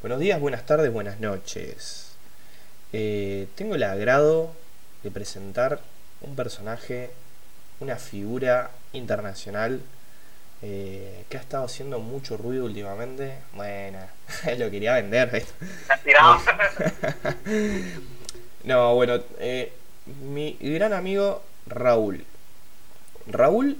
Buenos días, buenas tardes, buenas noches. Eh, tengo el agrado de presentar un personaje, una figura internacional eh, que ha estado haciendo mucho ruido últimamente. Bueno, lo quería vender. no, bueno, eh, mi gran amigo Raúl. Raúl,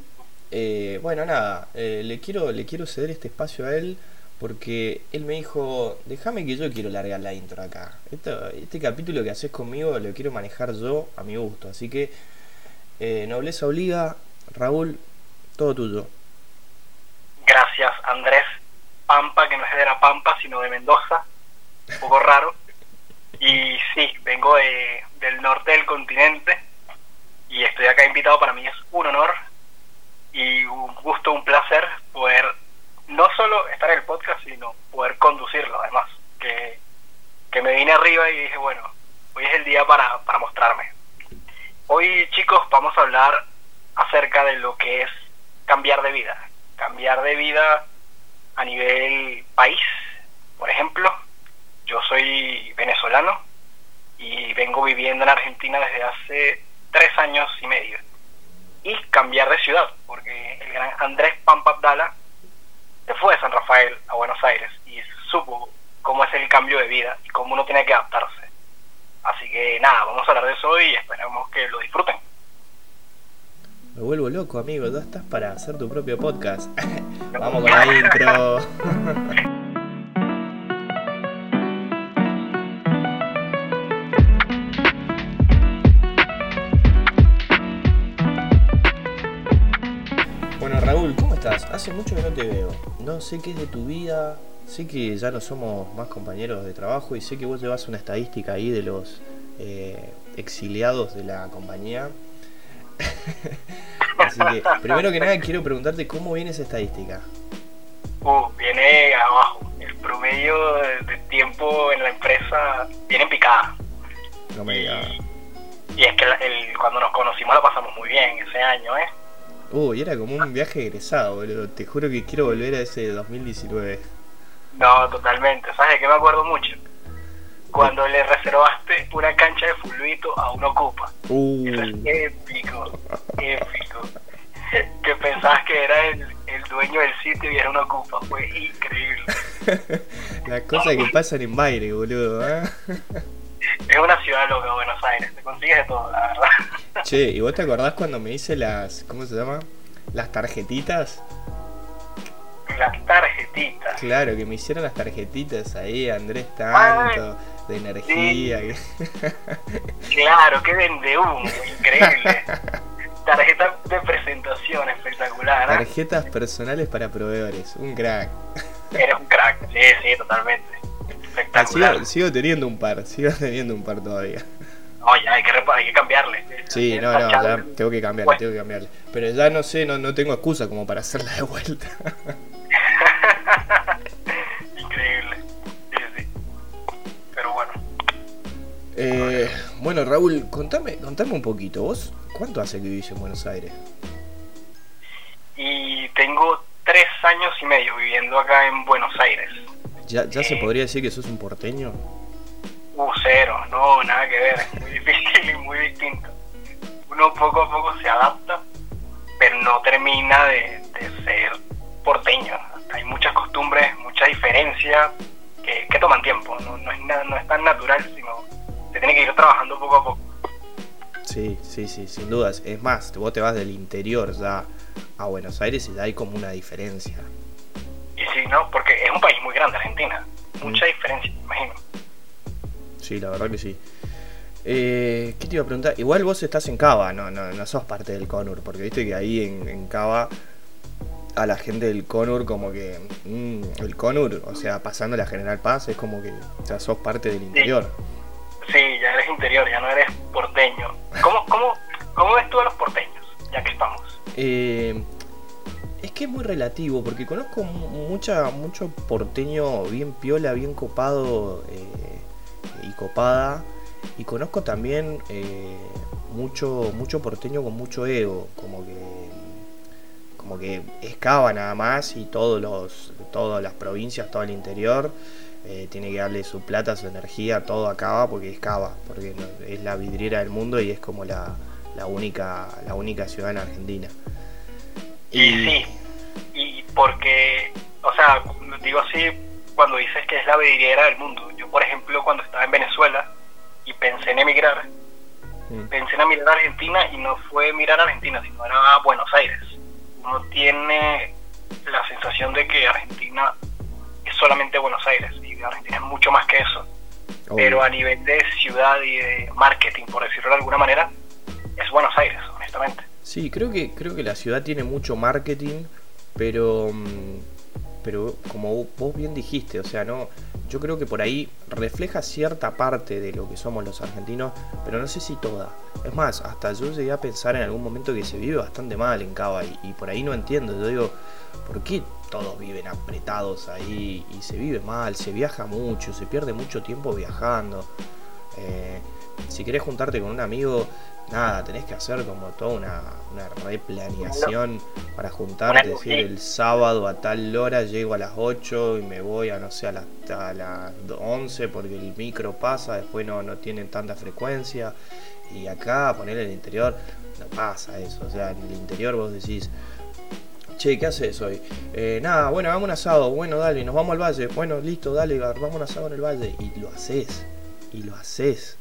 bueno, nada, le, quiero, le quiero ceder este espacio a él porque él me dijo, déjame que yo quiero largar la intro acá. este capítulo que haces conmigo lo quiero manejar yo a mi gusto. Así que, eh, nobleza obliga, Raúl, todo tuyo. Gracias, Andrés Pampa, que no es de la Pampa, sino de Mendoza. Un poco raro. Y sí, vengo del norte del continente y estoy acá invitado. Para mí es un honor y un gusto, un placer poder no solo estar en el podcast, sino poder conducirlo además. Que, que me vine arriba y dije, bueno, hoy es el día para, para mostrarme. Hoy chicos vamos a hablar acerca de lo que es cambiar de vida. Cambiar de vida a nivel país. Por ejemplo, yo soy venezolano y vengo viviendo en Argentina desde hace tres años y medio. Y cambiar de ciudad, porque el gran Andrés Pampa Abdala se fue de San Rafael a Buenos Aires y supo cómo es el cambio de vida y cómo uno tiene que adaptarse. Así que nada, vamos a hablar de eso hoy y esperamos que lo disfruten. Me vuelvo loco, amigo, ya estás para hacer tu propio podcast. vamos con la intro. Hace mucho que no te veo. No sé qué es de tu vida. Sé que ya no somos más compañeros de trabajo y sé que vos llevas una estadística ahí de los eh, exiliados de la compañía. Así que, primero que nada, quiero preguntarte cómo viene esa estadística. Uh, viene abajo. El promedio de, tiempo en la empresa viene en picada. No me digas. Y, es que cuando nos conocimos la pasamos muy bien ese año, ¿eh? Uy, era como un viaje egresado, boludo. Te juro que quiero volver a ese 2019. No, totalmente. ¿Sabes de qué me acuerdo mucho? Cuando le reservaste una cancha de fulbito a un Ocupa. Uh. Eso es épico, épico. que pensabas que era el, el, dueño del sitio y era un Ocupa. Fue increíble. Las cosas que pasan en Baile, boludo. ¿eh? Es una ciudad loca, Buenos Aires. Te consigues de todo, la verdad. Che, ¿y vos te acordás cuando me hice las. ¿Cómo se llama? Las tarjetitas. Las tarjetitas. Claro, que me hicieron las tarjetitas ahí, Andrés Tanto, de energía. claro, que vende humo, increíble. Tarjetas de presentación espectacular. ¿eh? Tarjetas personales para proveedores, un crack. Eres un crack, sí, sí, totalmente. Espectacular. sigo teniendo un par, sigo teniendo un par todavía. No, ya hay que, hay que cambiarle. Sí, no, no, ya tengo que cambiarle, tengo que cambiarle. Pero ya no sé, no, no tengo excusa como para hacerla de vuelta. Increíble. Sí, sí. Pero bueno. Eh, bueno, Raúl, contame, contame un poquito. ¿Vos cuánto hace que vivís en Buenos Aires? Y tengo tres años y medio viviendo acá en Buenos Aires. ¿Ya, ya se eh, podría decir que sos un porteño? Uh, cero, no, nada que ver, muy difícil y muy distinto. Uno poco a poco se adapta, pero no termina de, ser porteño. Hay muchas costumbres, mucha diferencia que, que toman tiempo, no, no, es no es tan natural, sino se tiene que ir trabajando poco a poco. Sí, sí, sí, sin dudas. Es más, vos te vas del interior ya a Buenos Aires y ya hay como una diferencia. Y sí, ¿no? Porque es un país muy grande, Argentina. Mucha mm. diferencia, imagino sí, la verdad que sí. Eh, ¿Qué te iba a preguntar? Igual vos estás en Cava, no, no, no sos parte del Conur, porque viste que ahí en, Cava a la gente del Conur como que mm, el Conur, o sea, pasando la General Paz es como que ya sos parte del interior. Sí, ya eres interior, ya no eres porteño. ¿Cómo, cómo, cómo ves tú a los porteños, ya que estamos? Eh, es que es muy relativo, porque conozco mucha, mucho porteño bien piola, bien copado. Eh, y copada. Y conozco también eh, mucho, mucho porteño con mucho ego, como que, como que excava nada más y todos los, todas las provincias, todo el interior, eh, tiene que darle su plata, su energía, todo acaba porque excava, porque es la vidriera del mundo y es como la, la única, la única ciudad en Argentina. Y, sí, y porque, o sea, digo así cuando dices que es la vidriera del mundo. Yo, por ejemplo, cuando estaba en Venezuela y pensé en emigrar, pensé en emigrar a Argentina y no fue mirar a Argentina, sino era a Buenos Aires. Uno tiene la sensación de que Argentina es solamente Buenos Aires y Argentina es mucho más que eso. Pero a nivel de ciudad y de marketing, por decirlo de alguna manera, es Buenos Aires, honestamente. Sí, creo que, creo que la ciudad tiene mucho marketing, pero, mm, pero como vos bien dijiste, o sea, no, yo creo que por ahí refleja cierta parte de lo que somos los argentinos, pero no sé si toda. Es más, hasta yo llegué a pensar en algún momento que se vive bastante mal en Cava y, por ahí no entiendo. Yo digo, ¿por qué todos viven apretados ahí y se vive mal? Se viaja mucho, se pierde mucho tiempo viajando. Eh, si querés juntarte con un amigo, nada, tenés que hacer como toda una, una replaneación para juntarte, decir el sábado a tal hora llego a las 8 y me voy a no sé a las, a las 11 porque el micro pasa, después no, no tienen tanta frecuencia y acá poner el interior no pasa eso, o sea, en el interior vos decís Che, ¿qué haces hoy? Eh, nada, bueno, vamos a un asado. Bueno, dale, nos vamos al valle. Bueno, listo, dale, vamos a un asado en el valle. Y lo haces. Y lo haces.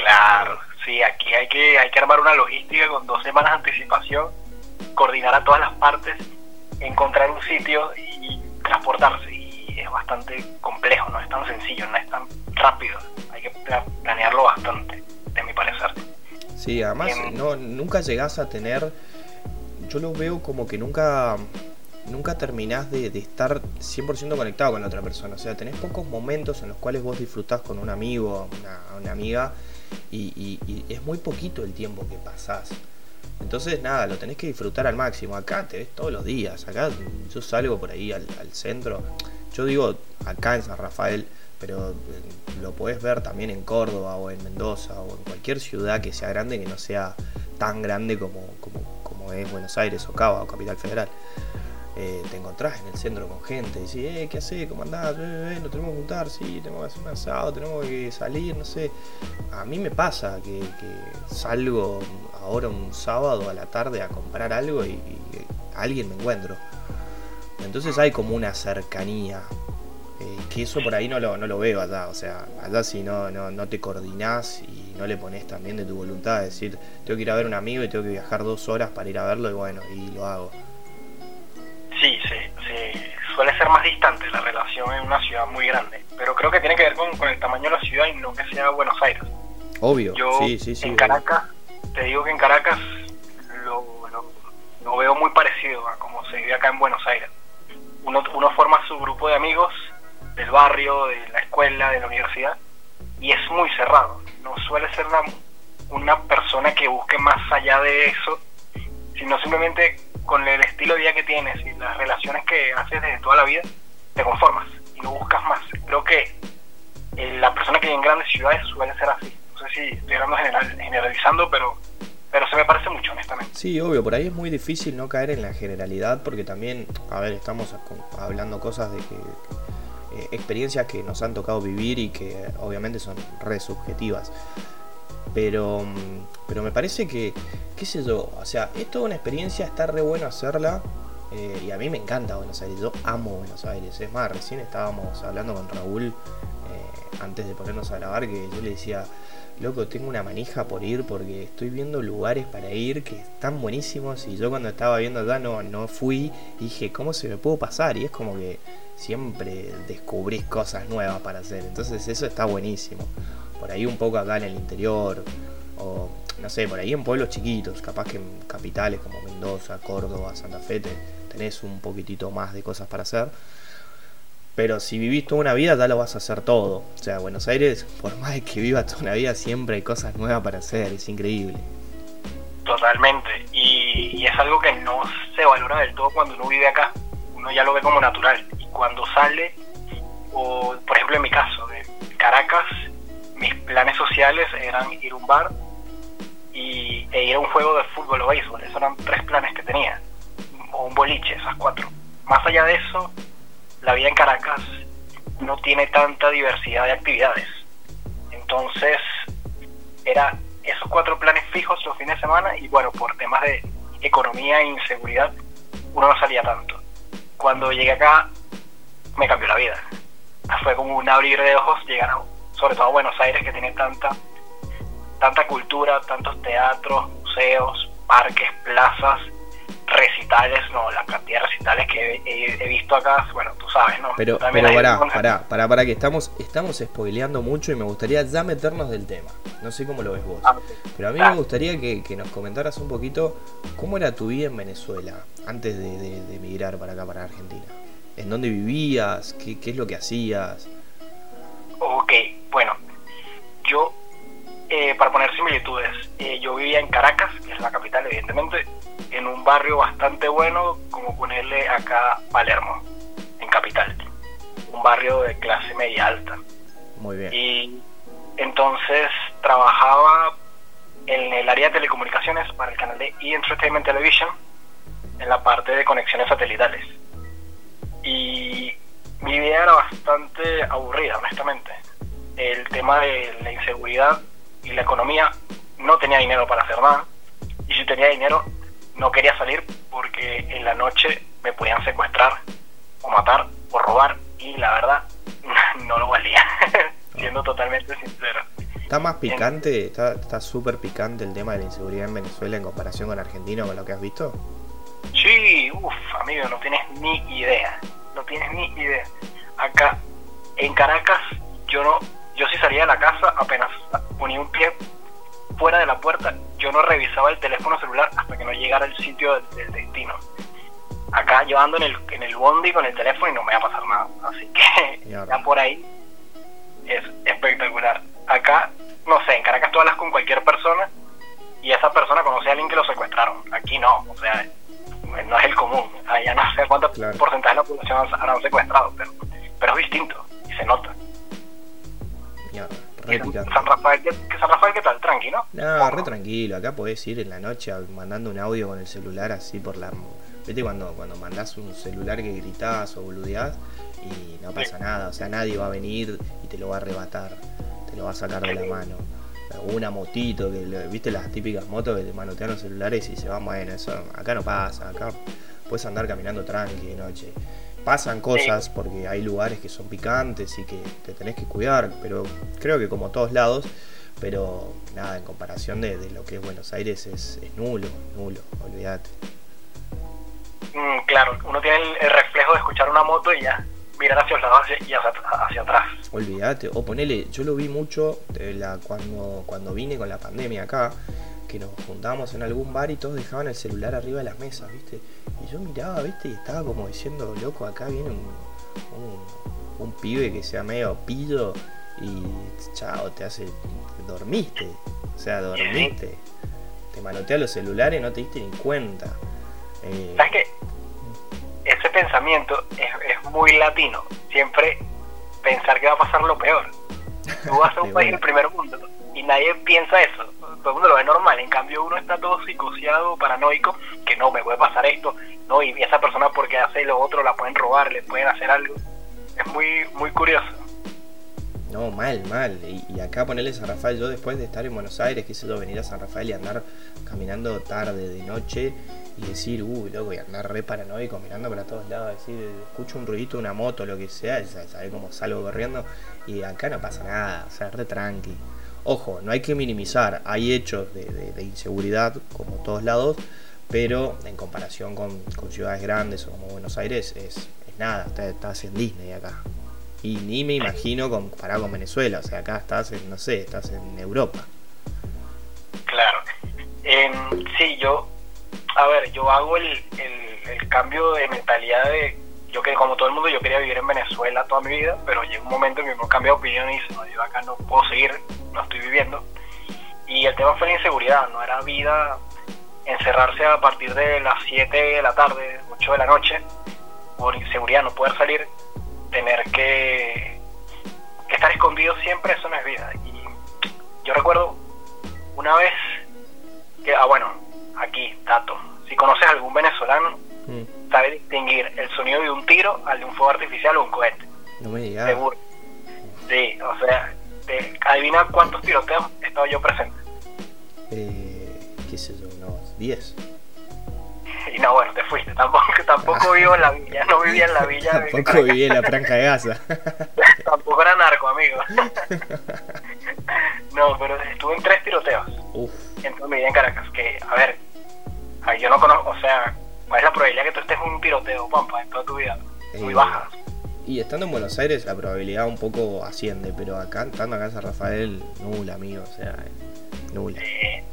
Claro, sí, aquí hay que, hay que armar una logística con dos semanas de anticipación, coordinar a todas las partes, encontrar un sitio y transportarse. Y es bastante complejo, no es tan sencillo, no es tan rápido. Hay que planearlo bastante, de mi parecer. Sí, además em, no, nunca llegás a tener, yo lo veo como que nunca nunca terminás de, estar 100% conectado con la otra persona. O sea, tenés pocos momentos en los cuales vos disfrutás con un amigo, una, una amiga, y, es muy poquito el tiempo que pasás. Entonces, nada, lo tenés que disfrutar al máximo. Acá te ves todos los días. Acá yo salgo por ahí al, centro. Yo digo acá en San Rafael, pero eh, lo podés ver también en Córdoba o en Mendoza o en cualquier ciudad que sea grande que no sea tan grande como, como, como es Buenos Aires o Cava o Capital Federal. Eh, te encontrás en el centro con gente, y decís, eh, ¿qué haces? ¿Cómo andás? Eh, eh, nos tenemos que juntar, sí, tenemos que hacer un asado, tenemos que salir, no sé. A mí me pasa que, salgo ahora un sábado a la tarde a comprar algo y, alguien me encuentro. Entonces hay como una cercanía. que eso por ahí no lo, no lo veo allá. O sea, allá si no, no, no te coordinás y no le pones también de tu voluntad, de decir, tengo que ir a ver a un amigo y tengo que viajar dos horas para ir a verlo y bueno, y lo hago. Sí, sí, suele ser más distante la relación en una ciudad muy grande, pero creo que tiene que ver con, el tamaño de la ciudad y no que sea Buenos Aires. Obvio, Yo, sí, sí, sí. En Caracas, te digo que en Caracas lo, lo, veo muy parecido a como se vive acá en Buenos Aires. Uno, uno forma su grupo de amigos del barrio, de la escuela, de la universidad, y es muy cerrado. No suele ser una, una persona que busque más allá de eso, sino simplemente con el estilo de vida que tienes y las relaciones que haces desde toda la vida, te conformas y no buscas más. Creo que eh, la persona que vive en grandes ciudades suele ser así. No sé si estoy hablando general, generalizando, pero, pero se me parece mucho, honestamente. Sí, obvio, por ahí es muy difícil no caer en la generalidad porque también, a ver, estamos hablando cosas de que eh, experiencias que nos han tocado vivir y que obviamente son re subjetivas. Pero, pero me parece que, qué sé yo, o sea, es toda una experiencia, está re bueno hacerla. Eh, y a mí me encanta Buenos Aires, yo amo Buenos Aires. Es más, recién estábamos hablando con Raúl eh, antes de ponernos a grabar que yo le decía, loco, tengo una manija por ir porque estoy viendo lugares para ir que están buenísimos y yo cuando estaba viendo allá no, no fui dije, ¿cómo se me puedo pasar? Y es como que siempre descubrís cosas nuevas para hacer, entonces eso está buenísimo por ahí un poco acá en el interior, o no sé, por ahí en pueblos chiquitos, capaz que en capitales como Mendoza, Córdoba, Santa Fe, tenés un poquitito más de cosas para hacer. Pero si vivís toda una vida, ya lo vas a hacer todo. O sea, Buenos Aires, por más de que vivas toda una vida, siempre hay cosas nuevas para hacer, es increíble. Totalmente, y es algo que no se valora del todo cuando uno vive acá. Uno ya lo ve como natural. Planes sociales eran ir a un bar y, e ir a un juego de fútbol o béisbol. Esos eran tres planes que tenía. o un boliche, esas cuatro. Más allá de eso, la vida en Caracas no tiene tanta diversidad de actividades. Entonces, era esos cuatro planes fijos los fines de semana y bueno, por temas de economía e inseguridad, uno no salía tanto. Cuando llegué acá, me cambió la vida. Fue como un abrir de ojos llegar a, sobre todo Buenos Aires, que tiene tanta, tanta cultura, tantos teatros, museos, parques, plazas, recitales, no, la cantidad de recitales que he, visto acá, bueno, tú sabes, ¿no? Pero, pero pará, pará, pará, pará, que estamos, estamos spoileando mucho y me gustaría ya meternos del tema. No sé cómo lo ves vos. Ah, pero a mí me gustaría que, nos comentaras un poquito cómo era tu vida en Venezuela antes de, emigrar para acá, para Argentina. ¿En dónde vivías? ¿Qué, qué es lo que hacías? Ok, bueno, yo, eh, para poner similitudes, eh, yo vivía en Caracas, que es la capital, evidentemente, en un barrio bastante bueno, como ponerle acá Palermo, en Capital. Un barrio de clase media alta. Muy bien. Y entonces trabajaba en el área de telecomunicaciones para el canal de E! Entertainment Television, en la parte de conexiones satelitales. Y mi vida era bastante aburrida, honestamente. El tema de la inseguridad y la economía, no tenía dinero para hacer nada. Y si tenía dinero, no quería salir porque en la noche me podían secuestrar o matar o robar y la verdad no lo valía, siendo totalmente sincero. ¿Está más picante, está súper picante el tema de la inseguridad en Venezuela en comparación con Argentina, con lo que has visto? Sí, uff, amigo, no tienes ni idea, no tienes ni idea. Acá, en Caracas, yo no, yo sí salía de la casa apenas ponía un pie fuera de la puerta, yo no revisaba el teléfono celular hasta que no llegara al sitio del, destino. Acá llevando en el, en el bondi con el teléfono y no me va a pasar nada. Así que ya por ahí es espectacular. Acá, no sé, en Caracas tú hablas con cualquier persona y esa persona conoce a alguien que lo secuestraron. Aquí no, o sea, no es el común. Allá no sé cuánto porcentaje de la población han secuestrado, pero, pero es distinto y se nota. San Rafael, ¿qué, San Rafael, ¿qué tal? Tranquilo. ¿no? re tranquilo. Acá podés ir en la noche mandando un audio con el celular así por la. ¿Viste cuando, cuando mandás un celular que gritás o boludeás y no pasa nada? O sea, nadie va a venir y te lo va a arrebatar, te lo va a sacar de la mano. Una motito, que viste las típicas motos que te manotean los celulares y se van, bueno, eso acá no pasa, acá puedes andar caminando tranqui de noche pasan cosas porque hay lugares que son picantes y que te tenés que cuidar, pero creo que como todos lados, pero nada, en comparación de, lo que es Buenos Aires es, nulo, nulo, olvídate. Mm, claro, uno tiene el, reflejo de escuchar una moto y ya mirar hacia los lados y hacia, atrás. Olvídate, o ponele, yo lo vi mucho la, cuando, cuando vine con la pandemia acá, que nos juntábamos en algún bar y todos dejaban el celular arriba de las mesas, ¿viste? Y yo miraba, ¿viste? Y estaba como diciendo, loco, acá viene un, un, pibe que sea medio pillo y chao, te hace. dormiste. O sea, dormiste. Te manotea los celulares no te diste ni cuenta. Eh, ¿Sabes qué? Ese pensamiento es muy latino. Siempre pensar que va a pasar lo peor. Tú vas a un país del primer mundo y nadie piensa eso. Todo el mundo lo ve normal. En cambio, uno está todo psicoseado, paranoico, que no, me puede pasar esto, no, y esa persona porque hace lo otro la pueden robar, le pueden hacer algo. Es muy, muy curioso. No, mal, mal. Y, acá ponerle San Rafael, yo después de estar en Buenos Aires, quise yo, venir a San Rafael y andar caminando tarde, de noche, y decir, uy, loco, y andar re paranoico, mirando para todos lados, decir, escucho un ruidito, una moto, lo que sea, sabes cómo salgo corriendo, y acá no pasa nada, o sea, re tranqui. Ojo, no hay que minimizar, hay hechos de, inseguridad como todos lados, pero en comparación con, ciudades grandes o como Buenos Aires es, nada, estás, en Disney acá. Y ni me imagino comparado con Venezuela, o sea, acá estás en, no sé, estás en Europa. Claro. sí, yo, a ver, yo hago el, el cambio de mentalidad de yo que como todo el mundo yo quería vivir en Venezuela toda mi vida, pero llegó un momento en que me cambié de opinión y dije, no, yo acá no puedo seguir, no estoy viviendo. Y el tema fue la inseguridad, no era vida encerrarse a partir de las 7 de la tarde, 8 de la noche, por inseguridad, no poder salir, tener que, estar escondido siempre, eso no es vida. Y yo recuerdo una vez que, ah bueno, aquí, dato, si conoces a algún venezolano, Mm. sabe distinguir el sonido de un tiro al de un fuego artificial o un cohete. No me digas. Seguro. Sí, o sea, te- adivina cuántos tiroteos he estado yo presente. Eh, ¿Qué sé yo? Unos 10. Y no, bueno, te fuiste. Tampoco, tampoco vivo en la villa, no vivía en la villa. Tampoco viví en la franja de Gaza. tampoco era narco, amigo. no, pero estuve en tres tiroteos Uf. en toda mi vida en Caracas. Que, a ver, yo no conozco, o sea, ¿cuál es la probabilidad que tú estés en un tiroteo, pampa, en toda tu vida? Muy Eh, baja. Y estando en Buenos Aires la probabilidad un poco asciende, pero acá, estando acá en San Rafael, nula, amigo, o sea, nula. Eh,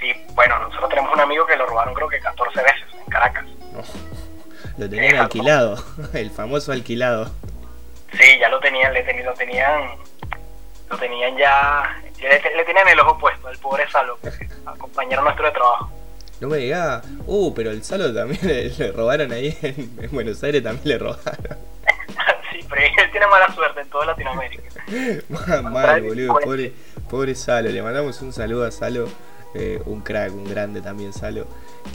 sí, bueno, nosotros tenemos un amigo que lo robaron creo que 14 veces en Caracas. No. Lo tenían alquilado, el famoso alquilado. Sí, ya lo tenían, le lo tenían, lo tenían ya, le, le tenían el ojo puesto al pobre Salo, que es al compañero nuestro de trabajo. No me digas, uh, pero el Salo también le, le robaron ahí en, en Buenos Aires, también le robaron. sí, pero él tiene mala suerte en toda Latinoamérica. mal, mal, boludo, pobre, pobre Salo. Le mandamos un saludo a Salo, eh, un crack, un grande también, Salo.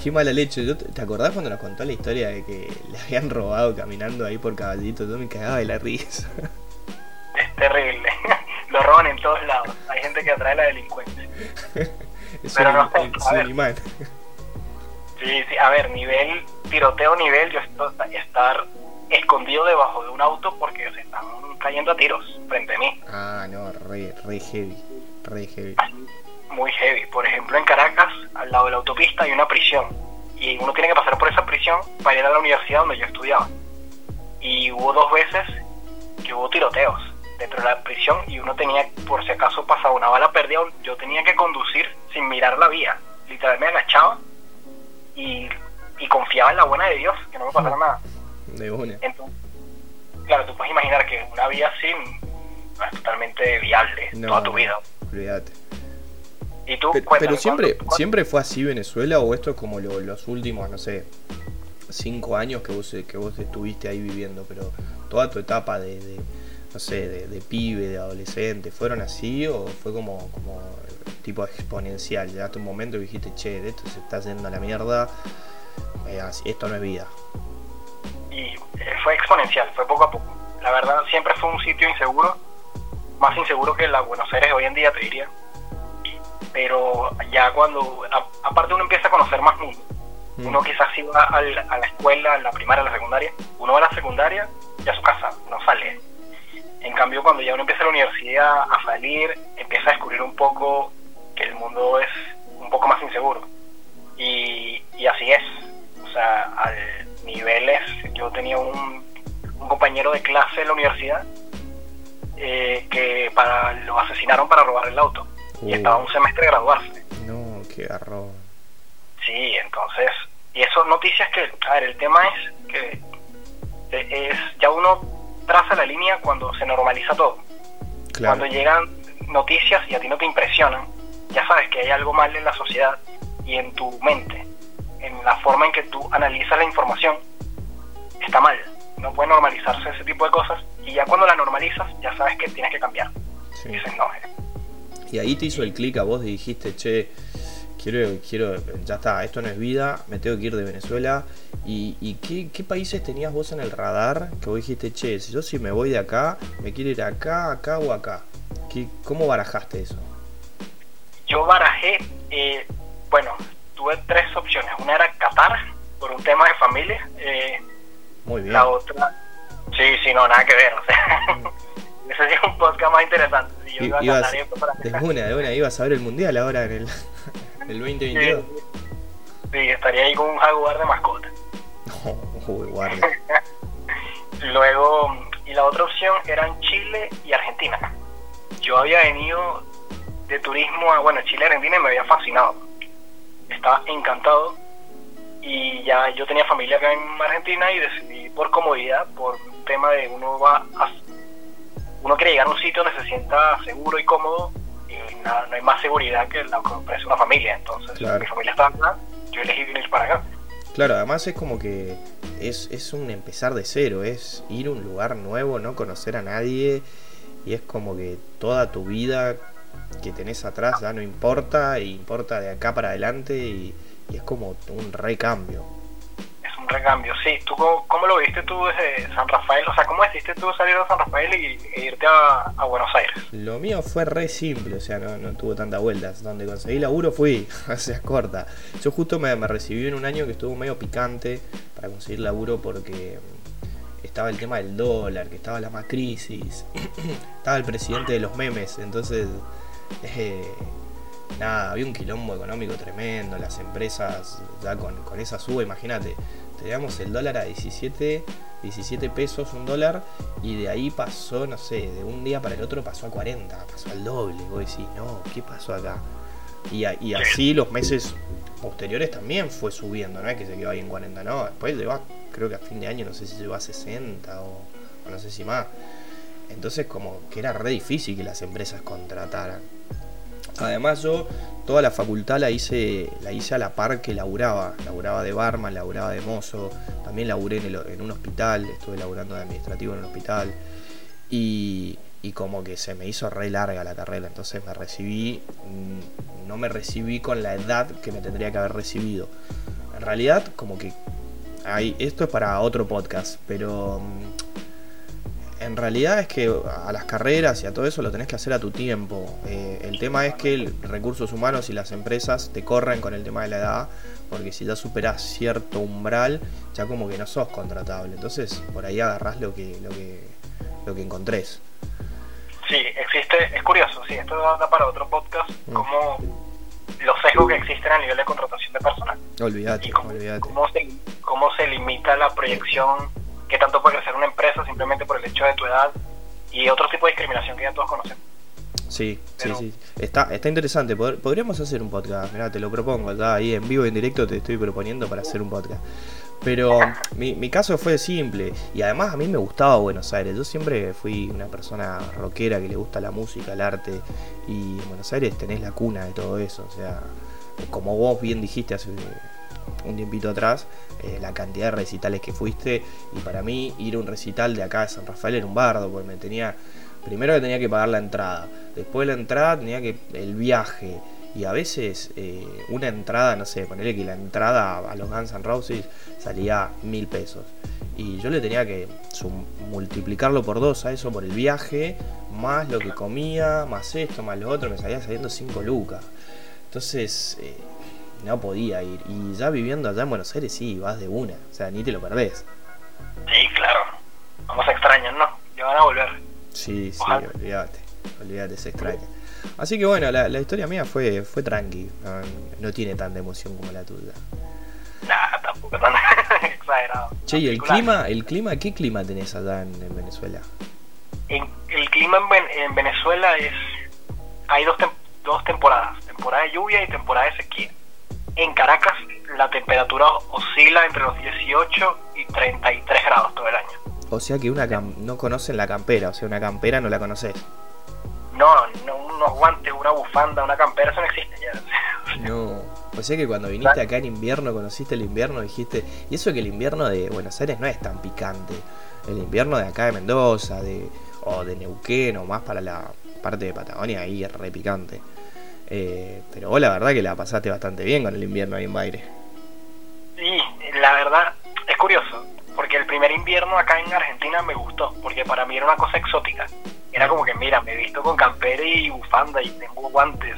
Qué mala leche. Yo, ¿Te acordás cuando nos contó la historia de que le habían robado caminando ahí por caballito? Yo me cagaba de la risa. Es terrible. Lo roban en todos lados. Hay gente que atrae la delincuencia. Es Pero un, no es un imán. Sí, sí, a ver, nivel, tiroteo nivel, yo esto- estar escondido debajo de un auto porque se están cayendo a tiros frente a mí. Ah, no, re, re heavy. Re heavy. muy heavy. Por ejemplo, en Caracas, al lado de la autopista, hay una prisión. Y uno tiene que pasar por esa prisión para ir a la universidad donde yo estudiaba. Y hubo dos veces que hubo tiroteos dentro de la prisión y uno tenía, por si acaso pasaba una bala perdida, yo tenía que conducir sin mirar la vía. Literal me agachaba y, y confiaba en la buena de Dios, que no me pasara nada. De una. Entonces, claro, tú puedes imaginar que una vía así no es totalmente viable No, toda tu vida. Olvídate. Y tú, Pero, cuéntame, pero siempre, ¿cuándo- siempre fue así Venezuela o esto es como lo- los últimos, no sé, cinco años que vos, que vos estuviste ahí viviendo, pero toda tu etapa de, de, no sé, de, de pibe, de adolescente, ¿fueron así o fue como, como tipo exponencial? Llegaste a un momento y dijiste, che, de esto se está haciendo a la mierda, eh, esto no es vida. y eh, fue exponencial, fue poco a poco. La verdad, siempre fue un sitio inseguro, más inseguro que la Buenos Aires hoy en día, te diría. Pero ya cuando, a- aparte uno empieza a conocer más mundo, Mm. uno quizás iba al- a la escuela, a la primaria, a la secundaria, uno va a la secundaria y a su casa, no sale. En cambio, cuando ya uno empieza la universidad a salir, empieza a descubrir un poco que el mundo es un poco más inseguro. Y, y así es. O sea, al niveles, yo tenía un, un compañero de clase en la universidad eh, que para lo asesinaron para robar el auto. Y Uh. estaba un semestre de graduarse. No, qué garrón. Sí, entonces, y eso noticias que, a ver, el tema es que eh, es ya uno traza la línea cuando se normaliza todo. Claro. Cuando llegan noticias y a ti no te impresionan, ya sabes que hay algo mal en la sociedad y en tu mente, en la forma en que tú analizas la información, está mal. No puede normalizarse ese tipo de cosas y ya cuando la normalizas ya sabes que tienes que cambiar. Sí. Y dices, no, eh, Y ahí te hizo el clic a vos y dijiste, che, quiero, quiero, ya está, esto no es vida, me tengo que ir de Venezuela. ¿Y, y qué, qué países tenías vos en el radar que vos dijiste, che, si yo si me voy de acá, me quiero ir acá, acá o acá? ¿Qué, ¿Cómo barajaste eso? yo barajé, eh, bueno, tuve tres opciones. Una era Qatar, por un tema de familia. eh, Muy bien. La otra, sí, sí, no, nada que ver. O sea, ese es un podcast más interesante. Si yo I- iba a ibas- Qatar y después para de una, de una, ibas a ver el mundial ahora en el, el Sí, 2022. sí, estaría ahí con un jaguar de mascota. No, uy, guarda. Luego, y la otra opción eran Chile y Argentina. Yo había venido de turismo a, bueno, Chile y Argentina y me había fascinado. Estaba encantado y ya yo tenía familia acá en Argentina y decidí por comodidad, por tema de uno va a, uno quiere llegar a un sitio donde se sienta seguro y cómodo y nada, no hay más seguridad que la que ofrece una familia. Entonces, Claro. mi familia estaba acá, yo elegí venir para acá. Claro, además es como que es, es un empezar de cero, es ir a un lugar nuevo, no conocer a nadie y es como que toda tu vida que tenés atrás ya no importa, e importa de acá para adelante y, y es como un recambio. Recambio, sí. ¿Tú cómo, lo viste tú desde San Rafael? O sea, ¿cómo decidiste tú salir de San Rafael y, e irte a, Buenos Aires? Lo mío fue re simple, o sea, no, tuvo tantas vueltas. Donde conseguí laburo fui, o sea, corta. Yo justo me, me recibí en un año que estuvo medio picante para conseguir laburo porque estaba el tema del dólar, que estaba la más crisis, estaba el presidente de los memes, entonces eh, nada, había un quilombo económico tremendo, las empresas ya con, esa suba, imagínate, teníamos el dólar a 17, 17 pesos un dólar y de ahí pasó, no sé, de un día para el otro pasó a 40, pasó al doble, vos decís, no, ¿qué pasó acá? Y, y así los meses posteriores también fue subiendo, no es que se quedó ahí en 40, no, después llegó, creo que a fin de año no sé si llegó a 60 o, no sé si más. Entonces como que era re difícil que las empresas contrataran. Además yo toda la facultad la hice, la hice a la par que laburaba. Laburaba de barman, laburaba de mozo, también laburé en, en un hospital, estuve laburando de administrativo en un hospital. Y, y como que se me hizo re larga la carrera, entonces me recibí, mm, no me recibí con la edad que me tendría que haber recibido. En realidad, como que hay, esto es para otro podcast, pero mm, en realidad es que a las carreras y a todo eso lo tenés que hacer a tu tiempo. Eh, el tema es que el recursos humanos y las empresas te corren con el tema de la edad, porque si ya superás cierto umbral, ya como que no sos contratable. Entonces, por ahí agarrás lo que, lo que, lo que encontrés. Sí, existe, es curioso, sí, esto da para otro podcast, mm. como los sesgos que existen a nivel de contratación de personal. Olvídate, cómo, olvídate. Cómo se, cómo se limita la proyección que tanto puede crecer una empresa simplemente por el hecho de tu edad y otro tipo de discriminación que ya todos conocemos. Sí, sí, sí. Está, está interesante. Podríamos hacer un podcast. Mira, te lo propongo. Ya ahí en vivo, en directo, te estoy proponiendo para hacer un podcast. Pero mi, mi, caso fue simple y además a mí me gustaba Buenos Aires. Yo siempre fui una persona rockera que le gusta la música, el arte y en Buenos Aires tenés la cuna de todo eso. O sea, como vos bien dijiste hace un tiempito atrás, eh, la cantidad de recitales que fuiste y para mí ir a un recital de acá de San Rafael era un bardo porque me tenía... Primero que tenía que pagar la entrada, después de la entrada tenía que el viaje, y a veces eh, una entrada, no sé, ponerle que la entrada a los Guns N' Roses salía mil pesos. Y yo le tenía que multiplicarlo por dos a eso por el viaje, más lo que comía, más esto, más lo otro, me salía saliendo 5 lucas. Entonces, eh, no podía ir. Y ya viviendo allá en Buenos Aires, sí, vas de una. O sea, ni te lo perdés. Sí, claro. Vamos a extrañar, ¿no? Ya van a volver. Sí, sí, olvídate. Olvídate, se extraña. Así que bueno, la, historia mía fue, fue tranqui, no, tiene tanta emoción como la tuya. Nah, tampoco tan exagerado. Che, ¿y el clima, el clima, qué clima tenés allá en, Venezuela? el clima en, Venezuela es, hay dos, dos temporadas, temporada de lluvia y temporada de sequía. En Caracas la temperatura oscila entre los 18 y 33 grados todo el año. O sea que una no conocen la campera, o sea, una campera no la conoces. No, no, unos guantes, una bufanda, una campera, eso no existe ya. No, o sea que cuando viniste acá en invierno, conociste el invierno, dijiste, y eso que el invierno de Buenos Aires no es tan picante. El invierno de acá de Mendoza, de, o de Neuquén, o más para la parte de Patagonia, ahí es re picante. Eh, pero vos la verdad que la pasaste bastante bien con el invierno ahí en Baire. Sí, la verdad, es curioso, porque el primer invierno acá en Argentina me gustó, porque para mí era una cosa exótica era como que, mira, me he visto con campera y bufanda y tengo guantes.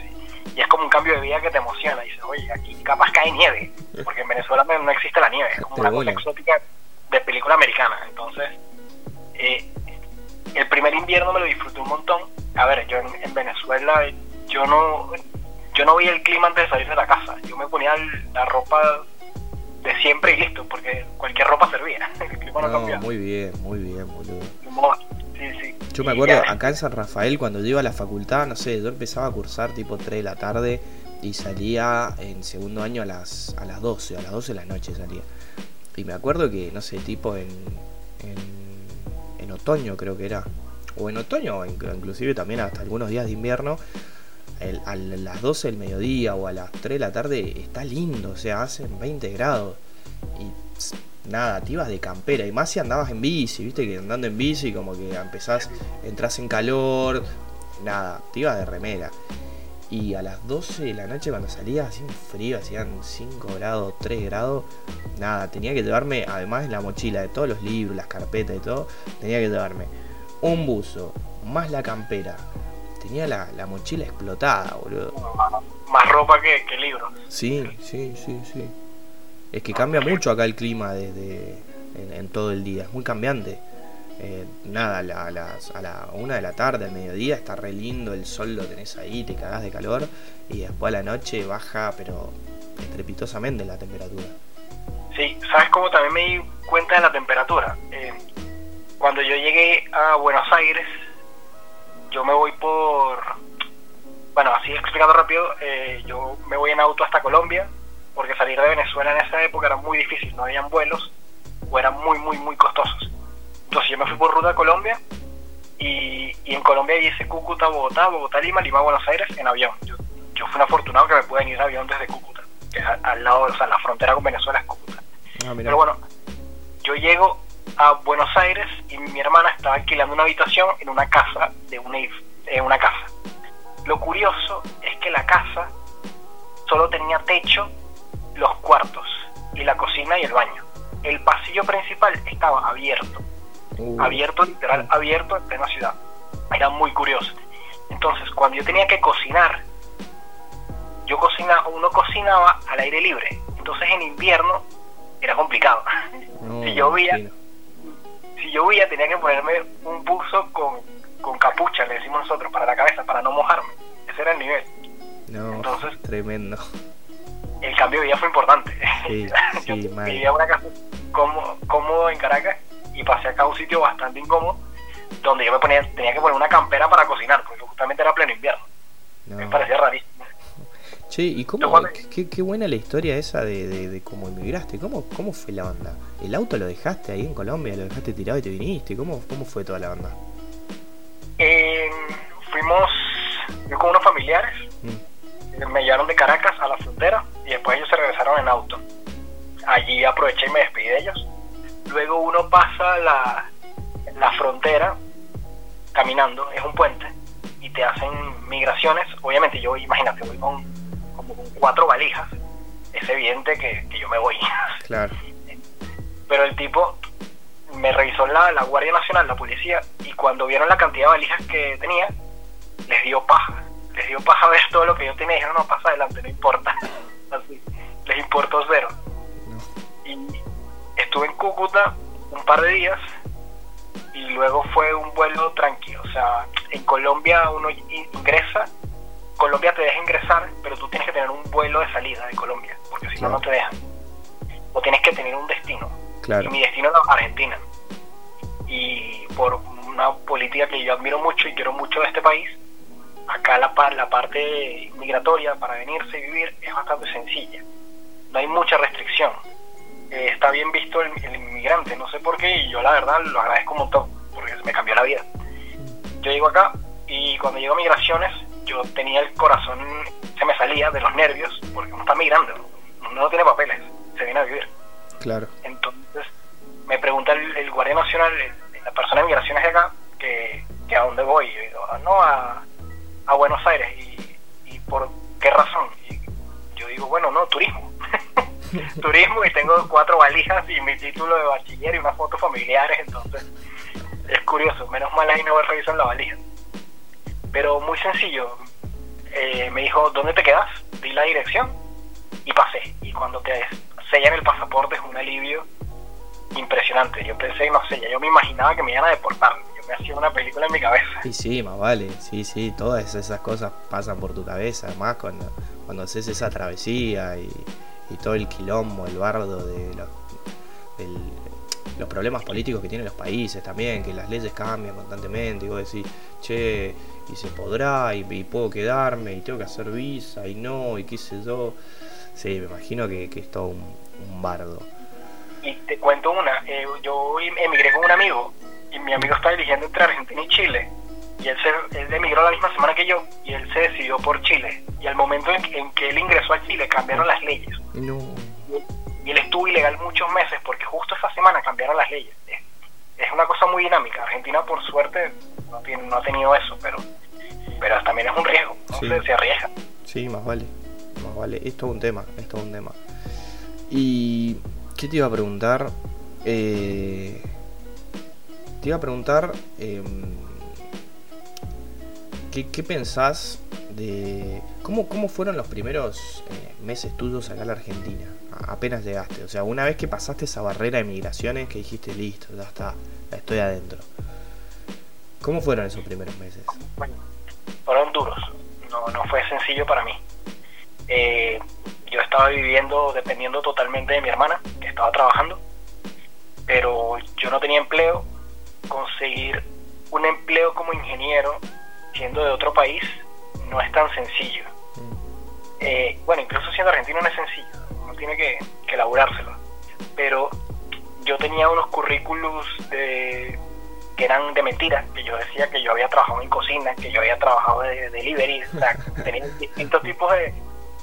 Y, es como un cambio de vida que te emociona. Y dices, oye, aquí capaz cae nieve. Porque en Venezuela no existe la nieve. Es como una cosa exótica de película americana. Entonces, eh, el primer invierno me lo disfruté un montón. A ver, yo en, Venezuela, yo no yo no vi el clima antes de salir de la casa. Yo me ponía la ropa de siempre y listo, porque cualquier ropa servía. El clima no, cambiaba. Muy bien, muy bien, boludo. Yo me acuerdo acá en San Rafael cuando yo iba a la facultad, no sé, yo empezaba a cursar tipo 3 de la tarde y salía en segundo año a las, a las 12, a las 12 de la noche salía. Y me acuerdo que, no sé, tipo en, en, otoño creo que era, o en otoño, inclusive también hasta algunos días de invierno, a las 12 del mediodía o a las 3 de la tarde está lindo, o sea, hacen 20 grados. Y nada, te ibas de campera. Y más si andabas en bici, viste que andando en bici como que empezás, entras en calor, nada, te ibas de remera. Y a las 12 de la noche cuando salía hacía un frío, hacían 5 grados, 3 grados. Nada, tenía que llevarme, además de la mochila de todos los libros, las carpetas y todo, tenía que llevarme un buzo, más la campera. Tenía la, la mochila explotada, boludo. Más ropa que, que libros. Sí, sí, sí, sí. Es que cambia mucho acá el clima desde en, en todo el día, es muy cambiante. Eh, nada, a, la- a las, a la una de la tarde, al mediodía, está re lindo, el sol lo tenés ahí, te cagás de calor. Y después a la noche baja, pero estrepitosamente la temperatura. Sí, ¿sabes cómo también me di cuenta de la temperatura? Eh, cuando yo llegué a Buenos Aires, yo me voy por... Así explicando rápido, eh, yo me voy en auto hasta Colombia, porque salir de Venezuela en esa época era muy difícil, no habían vuelos, o eran muy, muy, muy costosos. Entonces yo me fui por ruta a Colombia, y, y en Colombia hice Cúcuta, Bogotá, Bogotá, Lima, Lima, Buenos Aires en avión. Yo, yo fui un afortunado que me pude ir en avión desde Cúcuta, que es al, al lado, o sea, la frontera con Venezuela es Cúcuta. Ah. Pero bueno, yo llego a Buenos Aires y mi hermana estaba alquilando una habitación en una casa de una, en una casa. Lo curioso es que la casa solo tenía techo, los cuartos y la cocina y el baño. El pasillo principal estaba abierto, Uh, abierto literal, abierto en plena ciudad. Era muy curioso. Entonces, cuando yo tenía que cocinar, yo cocina, uno cocinaba al aire libre. Entonces, en invierno era complicado. no, si llovía, imagino. si llovía tenía que ponerme un buzo con, con capucha, le decimos nosotros, para la cabeza, para no mojarme. Ese era el nivel. No, entonces- tremendo. El cambio de vida fue importante. Sí, Yo sí, vivía una casa cómodo, en Caracas y pasé acá a un sitio bastante incómodo donde yo me ponía, tenía que poner una campera para cocinar, porque justamente era pleno invierno. Me parecía rarísimo. Che, ¿y cómo, qué, qué- qué buena la historia esa de, de- de cómo emigraste? ¿Cómo, ¿Cómo fue la onda? ¿El auto lo dejaste ahí en Colombia? ¿Lo dejaste tirado y te viniste? ¿Cómo, cómo fue toda la onda? Eh, fuimos yo con unos familiares, Mm, me llevaron de Caracas a la frontera y después ellos se regresaron en auto. Allí aproveché y me despedí de ellos. Luego uno pasa la, la frontera caminando, es un puente, y te hacen migraciones. Obviamente yo, imagínate, voy con, como con cuatro valijas. Es evidente que, que yo me voy. claro. Pero el tipo me revisó la, la Guardia Nacional, la policía, y cuando vieron la cantidad de valijas que tenía, les dio paja. Les dio paja ver todo lo que yo tenía y dijeron, no, pasa adelante, no importa. Así, les importó cero. No. Y estuve en Cúcuta un par de días y luego fue un vuelo tranquilo. O sea, en Colombia uno ingresa, Colombia te deja ingresar, pero tú tienes que tener un vuelo de salida de Colombia, porque si no, no te dejan. O tienes que tener un destino. Claro. Y mi destino era Argentina. Y por una política que yo admiro mucho y quiero mucho de este país, acá la, la parte migratoria para venirse y vivir es bastante sencilla. No hay mucha restricción. Eh, está bien visto el, el inmigrante, no sé por qué, y yo la verdad lo agradezco un montón, porque me cambió la vida. Yo llego acá y cuando llego a migraciones, yo tenía el corazón, se me salía de los nervios, porque uno está migrando, uno no tiene papeles, se viene a vivir. Claro. Entonces me pregunta el, el Guardia Nacional, el- la persona de migraciones de acá, que, que a dónde voy. Yo digo, "Ah, no, a, a Buenos Aires. Y, ¿Y por qué razón? Yo digo, bueno, no, turismo. turismo y tengo cuatro valijas y mi título de bachiller y unas fotos familiares, entonces es curioso. Menos mal ahí no revisan la valija. Pero muy sencillo. Eh, me dijo, ¿dónde te quedas? Di la dirección y pasé. Y cuando te sellan el pasaporte es un alivio impresionante. Yo pensé, no sé, ya yo me imaginaba que me iban a deportar. Me hacía una película en mi cabeza. Y sí, más vale. Sí, sí, todas esas cosas pasan por tu cabeza. Además, cuando, cuando haces esa travesía y, y todo el quilombo, el bardo de los, del- los problemas políticos que tienen los países también, que las leyes cambian constantemente. Y vos decís, che, y se podrá, y, y puedo quedarme, y tengo que hacer visa, y no, y qué sé yo. Sí, me imagino que, que es todo un, un bardo. Y te cuento una, eh, yo emigré con un amigo y mi amigo está eligiendo entre Argentina y Chile. Y él, se, él emigró la misma semana que yo y él se decidió por Chile. Y al momento en, en que él ingresó a Chile cambiaron las leyes. No. Y él estuvo ilegal muchos meses porque justo esa semana cambiaron las leyes. Es, es una cosa muy dinámica. Argentina por suerte no, tiene, no ha tenido eso, pero pero también es un riesgo, no Sí. se, se arriesga. Sí, más vale. Más vale. Esto es un tema, esto es un tema. Y. ¿Qué te iba a preguntar? Eh, te iba a preguntar. em, ¿qué, qué pensás de. ¿Cómo, cómo fueron los primeros eh, meses tuyos acá en la Argentina? Apenas llegaste. O sea, una vez que pasaste esa barrera de migraciones que dijiste, listo, ya está, estoy adentro. ¿Cómo fueron esos primeros meses? Bueno, fueron duros, no, no fue sencillo para mí. Eh, yo estaba viviendo dependiendo totalmente de mi hermana, que estaba trabajando, pero yo no tenía empleo. Conseguir un empleo como ingeniero, siendo de otro país, no es tan sencillo. Eh, bueno, incluso siendo argentino no es sencillo, uno tiene que, que laburárselo. Pero yo tenía unos currículums de, que eran de mentira, que yo decía que yo había trabajado en cocina, que yo había trabajado de, delivery, o sea, tenía distintos tipos de,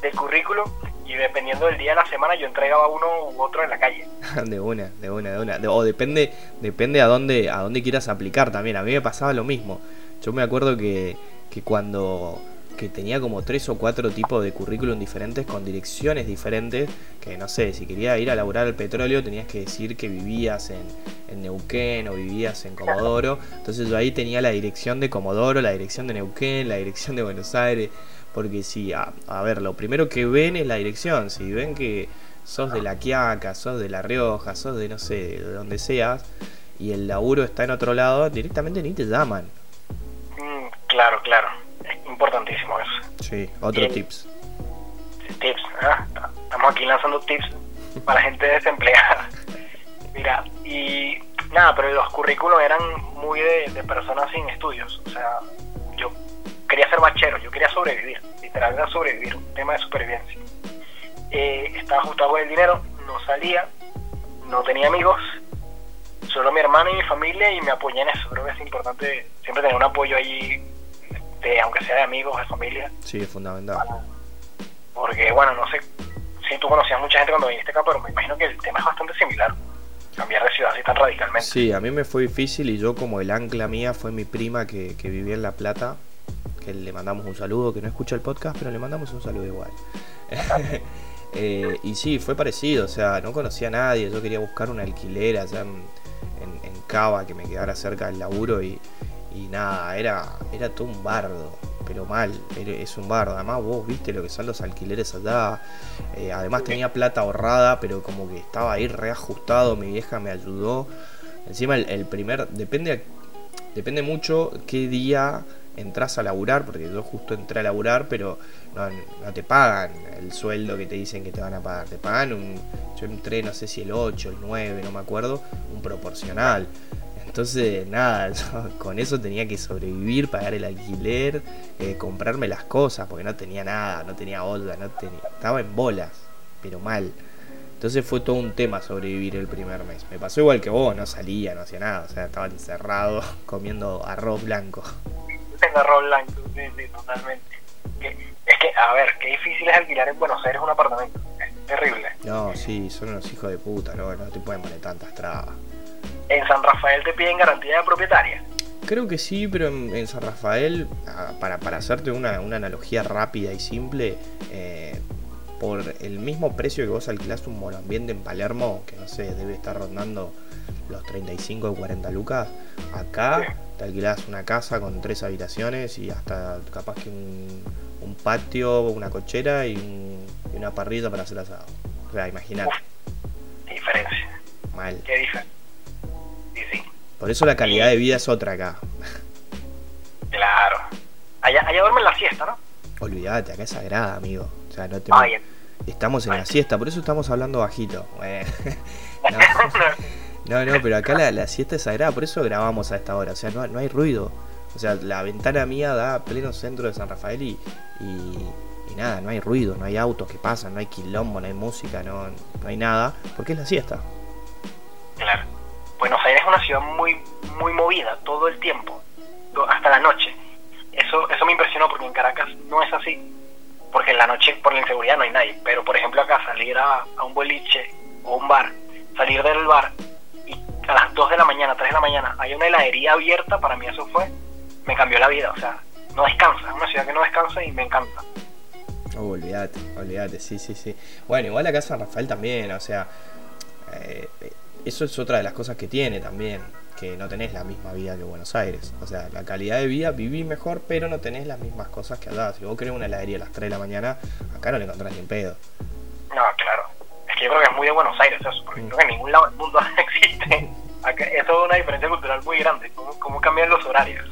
de currículum y dependiendo del día de la semana yo entregaba uno u otro en la calle. De una, de una, de una. De- o depende, depende a dónde, a dónde quieras aplicar también. A mí me pasaba lo mismo. Yo me acuerdo que, que cuando que tenía como tres o cuatro tipos de currículum diferentes con direcciones diferentes, que no sé, si quería ir a laburar el petróleo tenías que decir que vivías en, en Neuquén o vivías en Comodoro. Entonces yo ahí tenía la dirección de Comodoro, la dirección de Neuquén, la dirección de Buenos Aires. Porque si, a, a ver, lo primero que ven es la dirección. Si ven que sos de La Quiaca, sos de La Rioja, sos de no sé, de donde seas, y el laburo está en otro lado, directamente ni te llaman. Mm, claro, claro, es importantísimo eso. Sí, otro Bien. tips. tips. ¿ah? Estamos aquí lanzando tips para gente desempleada. Mira, y nada, pero los currículos eran muy de, de personas sin estudios. O sea, yo quería ser bachero, yo quería sobrevivir. Literal era sobrevivir, un tema de supervivencia. Eh, estaba ajustado con el dinero, no salía, no tenía amigos, solo mi hermana y mi familia y me apoyé en eso. Creo que es importante siempre tener un apoyo de, aunque sea de amigos, de familia. Sí, es fundamental. Porque, bueno, no sé si tú conocías mucha gente cuando viniste acá, pero me imagino que el tema es bastante similar. Cambiar de ciudad así tan radicalmente. Sí, a mí me fue difícil y yo como el ancla mía fue mi prima que, que vivía en La Plata, que le mandamos un saludo, que no escucha el podcast, pero le mandamos un saludo igual. Eh, y sí, fue parecido, o sea, no conocía a nadie, yo quería buscar un alquiler allá en, en- en Cava que me quedara cerca del laburo y, y nada, era, era todo un bardo, pero mal, es un bardo, además vos viste lo que son los alquileres allá, eh, además tenía plata ahorrada, pero como que estaba ahí reajustado, mi vieja me ayudó, encima el, el primer, depende, depende mucho qué día entras a laburar, porque yo justo entré a laburar, pero no, te pagan el sueldo que te dicen que te van a pagar. Te pagan un. Yo entré, no sé si el 8, el 9, no me acuerdo, un proporcional. Entonces, nada, yo con eso tenía que sobrevivir, pagar el alquiler, eh, comprarme las cosas, porque no tenía nada, no tenía olla, no tenía. Estaba en bolas, pero mal. Entonces fue todo un tema sobrevivir el primer mes. Me pasó igual que vos, no salía, no hacía nada, o sea, estaba encerrado comiendo arroz blanco. En arroz blanco, sí, sí, totalmente. Es que, a ver, qué difícil es alquilar en Buenos Aires un apartamento. Es terrible. No, sí, son unos hijos de puta, no, no te pueden poner tantas trabas. En San Rafael te piden garantía de propietaria. Creo que sí, pero en, en San Rafael, para, para hacerte una, una analogía rápida y simple, eh, por el mismo precio que vos alquilás un monoambiente en Palermo, que no sé, debe estar rondando los 35 o 40 lucas, acá te alquilás una casa con tres habitaciones y hasta capaz que un, un patio, una cochera y, un- y una parrilla para hacer asado. O sea, imagínate, Qué diferencia, mal. qué diferencia. Sí, sí, Por eso la calidad de vida es otra acá. claro. Allá, allá duermen la siesta, ¿no? Olvídate, acá es sagrada, amigo. O sea, no te Ay, Estamos en Ay. la siesta, por eso estamos hablando bajito. Eh, no, no, no, pero acá la, siesta es sagrada, por eso grabamos a esta hora. O sea, no, no hay ruido. O sea, la ventana mía da pleno centro de San Rafael y, y, nada, no hay ruido, no hay autos que pasan, no hay quilombo, no hay música, no, no hay nada, porque es la siesta. Claro. Buenos Aires es una ciudad muy muy movida todo el tiempo, hasta la noche. Eso eso me impresionó porque en Caracas no es así. Porque en la noche por la inseguridad no hay nadie, pero por ejemplo acá salir a, a un boliche o un bar, salir del bar a las 2 de la mañana, 3 de la mañana hay una heladería abierta, para mí eso fue me cambió la vida, o sea, no descansa, es una ciudad que no descansa y me encanta. Oh, olvídate, olvídate, sí, sí, sí. Bueno, igual acá San Rafael también, o sea, eh, eso es otra de las cosas que tiene también, que no tenés la misma vida que Buenos Aires. O sea, la calidad de vida, viví mejor, pero no tenés las mismas cosas que allá. Si vos querés una heladería a las 3 de la mañana, acá no le encontrás ni un pedo. No, claro. Que yo creo que es muy de Buenos Aires eso, porque Mm. creo que en ningún lado del mundo existe. Acá, eso es una diferencia cultural muy grande, cómo, cómo cambian los horarios.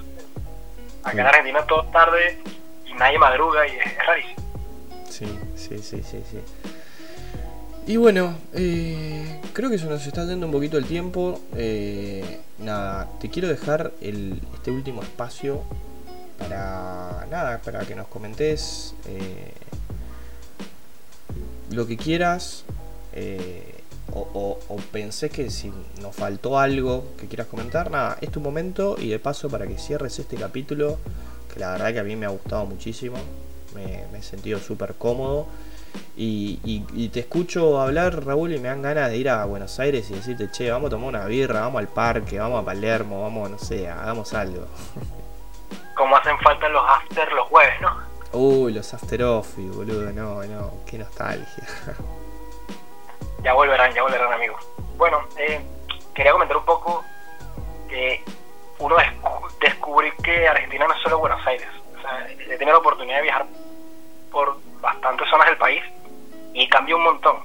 Acá en Mm. Argentina todo es tarde y nadie madruga y es, es rarísimo. Sí, sí, sí, sí, sí. Y bueno, eh, creo que se nos está dando un poquito el tiempo. Eh, nada, te quiero dejar el, este último espacio para nada, para que nos comentes eh, lo que quieras. Eh, o, o, o pensés que si nos faltó algo que quieras comentar, nada, es tu momento y de paso para que cierres este capítulo, que la verdad que a mí me ha gustado muchísimo, me, me he sentido súper cómodo. Y, y- y te escucho hablar, Raúl, y me dan ganas de ir a Buenos Aires y decirte, che, vamos a tomar una birra, vamos al parque, vamos a Palermo, vamos, no sé, hagamos algo. Como hacen falta los after los jueves, ¿no? Uy, los after office, boludo, no, no, qué nostalgia. Ya volverán, ya volverán amigos. Bueno, eh, quería comentar un poco que uno descu- descubrí que Argentina no es solo Buenos Aires. O sea, he tenido la oportunidad de viajar por bastantes zonas del país y cambió un montón.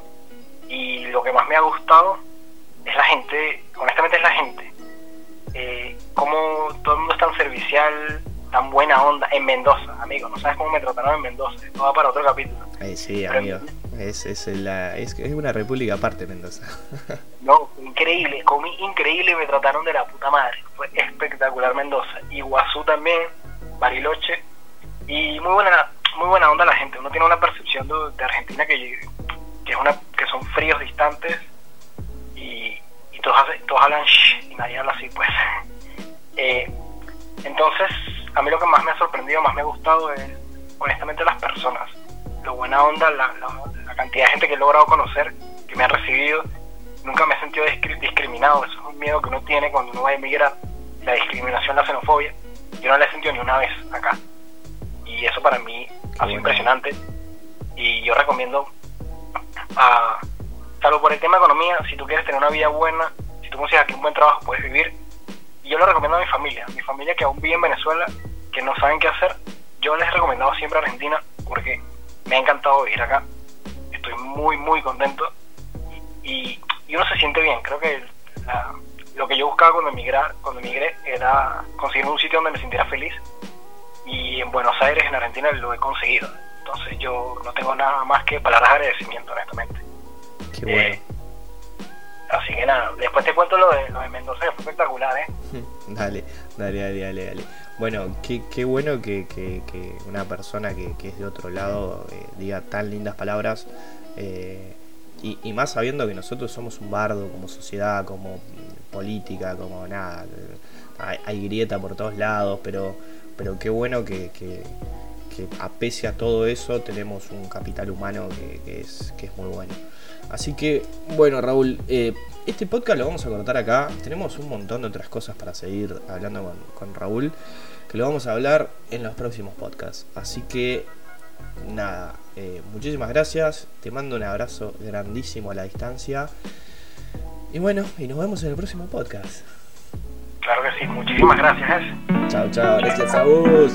Y lo que más me ha gustado es la gente, honestamente es la gente. Eh, cómo todo el mundo es tan servicial, tan buena onda en Mendoza, amigo. No sabes cómo me trataron en Mendoza. Esto va para otro capítulo. Eh, sí, amigo, es, es, la, es, una república aparte, Mendoza. No, increíble, comí increíble me trataron de la puta madre. Fue espectacular Mendoza. Iguazú también, Bariloche. Y muy buena muy buena onda la gente. Uno tiene una percepción de, de Argentina que, que, es una, que son fríos, distantes. Y, y todos, todos hablan shh y nadie habla así, pues. Eh, entonces, a mí lo que más me ha sorprendido, más me ha gustado es, honestamente, las personas. Lo buena onda, la- la cantidad de gente que he logrado conocer, que me ha recibido. Nunca me he sentido discri- discriminado. Eso es un miedo que uno tiene cuando uno va a emigrar. La discriminación, la xenofobia. Yo no la he sentido ni una vez acá. Y eso para mí ha sido impresionante. Y yo recomiendo, a, salvo por el tema de economía, si tú quieres tener una vida buena, si tú consideras que un buen trabajo puedes vivir, y yo lo recomiendo a mi familia, mi familia que aún vive en Venezuela, que no saben qué hacer, yo les he recomendado siempre Argentina porque me ha encantado vivir acá, estoy muy muy contento y, y uno se siente bien, creo que la- lo que yo buscaba cuando emigrar, cuando emigré era conseguir un sitio donde me sintiera feliz y en Buenos Aires, en Argentina, lo he conseguido. Entonces yo no tengo nada más que palabras de agradecimiento, honestamente. Qué bueno. Eh, así que nada, después te cuento lo de, lo de Mendoza, que fue espectacular, ¿eh? Dale, dale, dale, dale, dale. Bueno, qué, bueno que, una persona que, es de otro lado eh, diga tan lindas palabras. eh, y, más sabiendo que nosotros somos un bardo como sociedad, como política, como nada. Hay, grieta por todos lados, pero, pero qué bueno que, a pese a todo eso tenemos un capital humano que, es, muy bueno. Así que, bueno, Raúl, eh, este podcast lo vamos a cortar acá. Tenemos un montón de otras cosas para seguir hablando con Raúl, que lo vamos a hablar en los próximos podcasts. Así que, nada, eh, muchísimas gracias. Te mando un abrazo grandísimo a la distancia. Y bueno, y nos vemos en el próximo podcast. Claro que sí, muchísimas gracias. Chao, chao, gracias a vos.